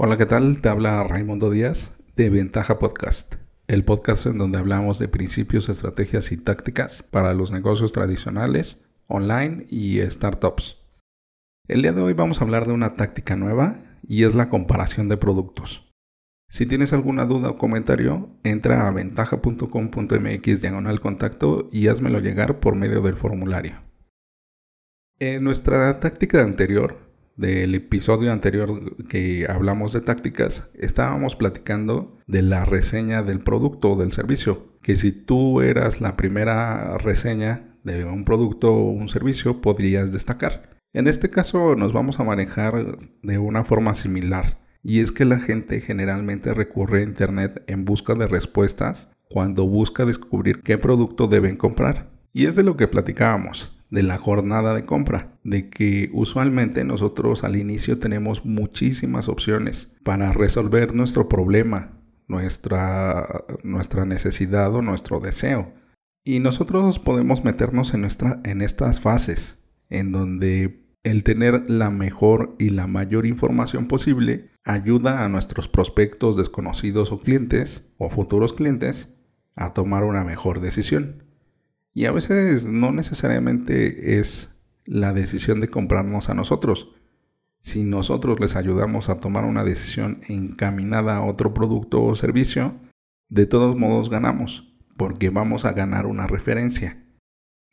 Hola, ¿qué tal? Te habla Raimundo Díaz de Ventaja Podcast, el podcast en donde hablamos de principios, estrategias y tácticas para los negocios tradicionales, online y startups. El día de hoy vamos a hablar de una táctica nueva y es la comparación de productos. Si tienes alguna duda o comentario, entra a ventaja.com.mx diagonal contacto y házmelo llegar por medio del formulario. En nuestra táctica anterior del episodio anterior que hablamos de tácticas, estábamos platicando de la reseña del producto o del servicio. Que si tú eras la primera reseña de un producto o un servicio, podrías destacar. En este caso nos vamos a manejar de una forma similar. Y es que la gente generalmente recurre a Internet en busca de respuestas cuando busca descubrir qué producto deben comprar. Y es de lo que platicábamos de la jornada de compra, de que usualmente nosotros al inicio tenemos muchísimas opciones para resolver nuestro problema, nuestra, nuestra necesidad o nuestro deseo. Y nosotros podemos meternos en, nuestra, en estas fases, en donde el tener la mejor y la mayor información posible ayuda a nuestros prospectos desconocidos o clientes o futuros clientes a tomar una mejor decisión. Y a veces no necesariamente es la decisión de comprarnos a nosotros. Si nosotros les ayudamos a tomar una decisión encaminada a otro producto o servicio, de todos modos ganamos, porque vamos a ganar una referencia.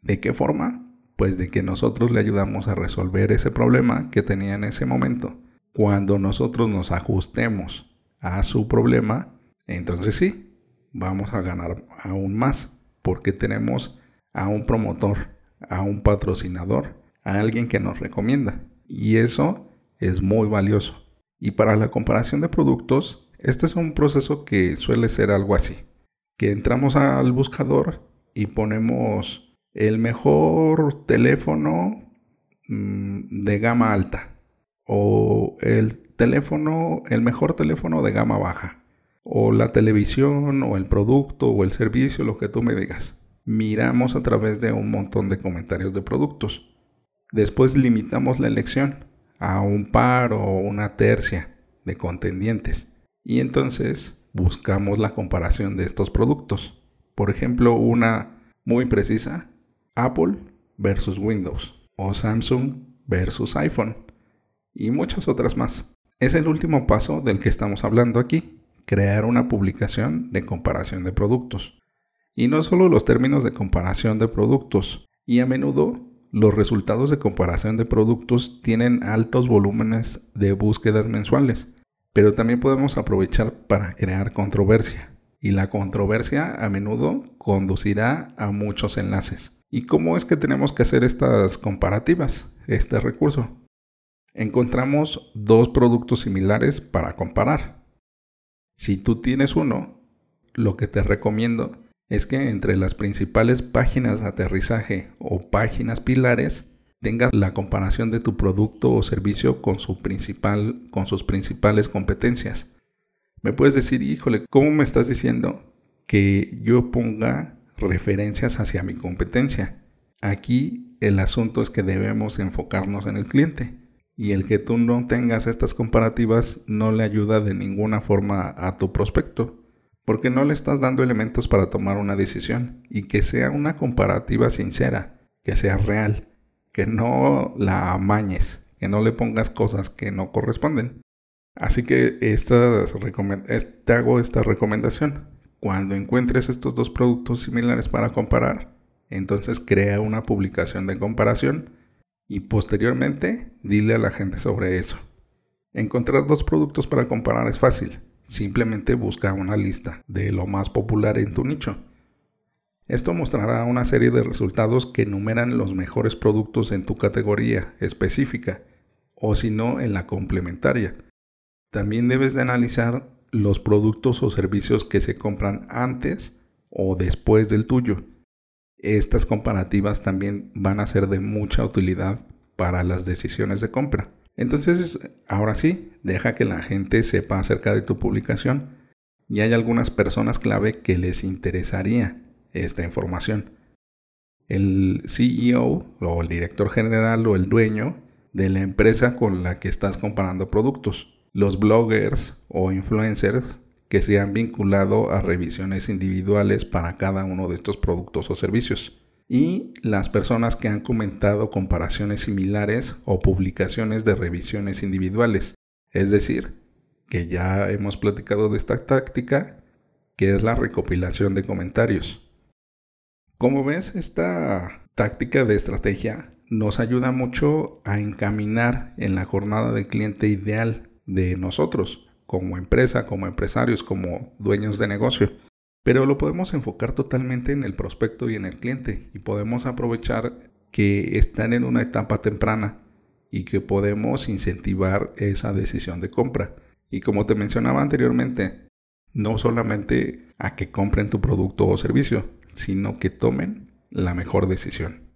¿De qué forma? Pues de que nosotros le ayudamos a resolver ese problema que tenía en ese momento. Cuando nosotros nos ajustemos a su problema, entonces sí, vamos a ganar aún más, porque tenemos a un promotor, a un patrocinador, a alguien que nos recomienda. Y eso es muy valioso. Y para la comparación de productos, este es un proceso que suele ser algo así. Que entramos al buscador y ponemos el mejor teléfono mm, de gama alta. O el teléfono, el mejor teléfono de gama baja. O la televisión, o el producto, o el servicio, lo que tú me digas miramos a través de un montón de comentarios de productos. Después limitamos la elección a un par o una tercia de contendientes. Y entonces buscamos la comparación de estos productos. Por ejemplo, una muy precisa, Apple versus Windows o Samsung versus iPhone y muchas otras más. Es el último paso del que estamos hablando aquí, crear una publicación de comparación de productos. Y no solo los términos de comparación de productos, y a menudo los resultados de comparación de productos tienen altos volúmenes de búsquedas mensuales, pero también podemos aprovechar para crear controversia. Y la controversia a menudo conducirá a muchos enlaces. ¿Y cómo es que tenemos que hacer estas comparativas, este recurso? Encontramos dos productos similares para comparar. Si tú tienes uno, lo que te recomiendo es que entre las principales páginas de aterrizaje o páginas pilares tengas la comparación de tu producto o servicio con, con sus principales competencias. Me puedes decir, híjole, ¿cómo me estás diciendo que yo ponga referencias hacia mi competencia? Aquí el asunto es que debemos enfocarnos en el cliente y el que tú no tengas estas comparativas no le ayuda de ninguna forma a tu prospecto porque no le estás dando elementos para tomar una decisión y que sea una comparativa sincera, que sea real, que no la amañes, que no le pongas cosas que no corresponden. Así que te hago esta recomendación. Cuando encuentres estos dos productos similares para comparar, entonces crea una publicación de comparación y posteriormente dile a la gente sobre eso. Encontrar dos productos para comparar es fácil. Simplemente busca una lista de lo más popular en tu nicho. Esto mostrará una serie de resultados que enumeran los mejores productos en tu categoría específica o si no en la complementaria. También debes de analizar los productos o servicios que se compran antes o después del tuyo. Estas comparativas también van a ser de mucha utilidad para las decisiones de compra. Entonces, ahora sí, deja que la gente sepa acerca de tu publicación y hay algunas personas clave que les interesaría esta información. El CEO o el director general o el dueño de la empresa con la que estás comparando productos. los bloggers o influencers que se han vinculado a revisiones individuales para cada uno de estos productos o servicios y las personas que han comentado comparaciones similares o publicaciones de revisiones individuales. Es decir, que ya hemos platicado de esta táctica, que es la recopilación de comentarios. Como ves, esta táctica de estrategia nos ayuda mucho a encaminar en la jornada de cliente ideal de nosotros, como empresa, como empresarios, como dueños de negocio. Pero lo podemos enfocar totalmente en el prospecto y en el cliente y podemos aprovechar que están en una etapa temprana y que podemos incentivar esa decisión de compra. Y como te mencionaba anteriormente, no solamente a que compren tu producto o servicio, sino que tomen la mejor decisión.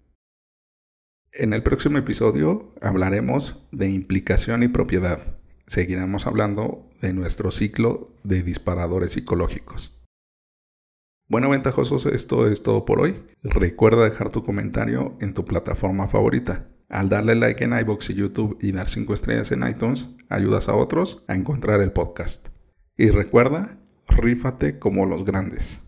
En el próximo episodio hablaremos de implicación y propiedad. Seguiremos hablando de nuestro ciclo de disparadores psicológicos. Bueno, ventajosos, esto es todo por hoy. Recuerda dejar tu comentario en tu plataforma favorita. Al darle like en iBox y YouTube y dar 5 estrellas en iTunes, ayudas a otros a encontrar el podcast. Y recuerda, rífate como los grandes.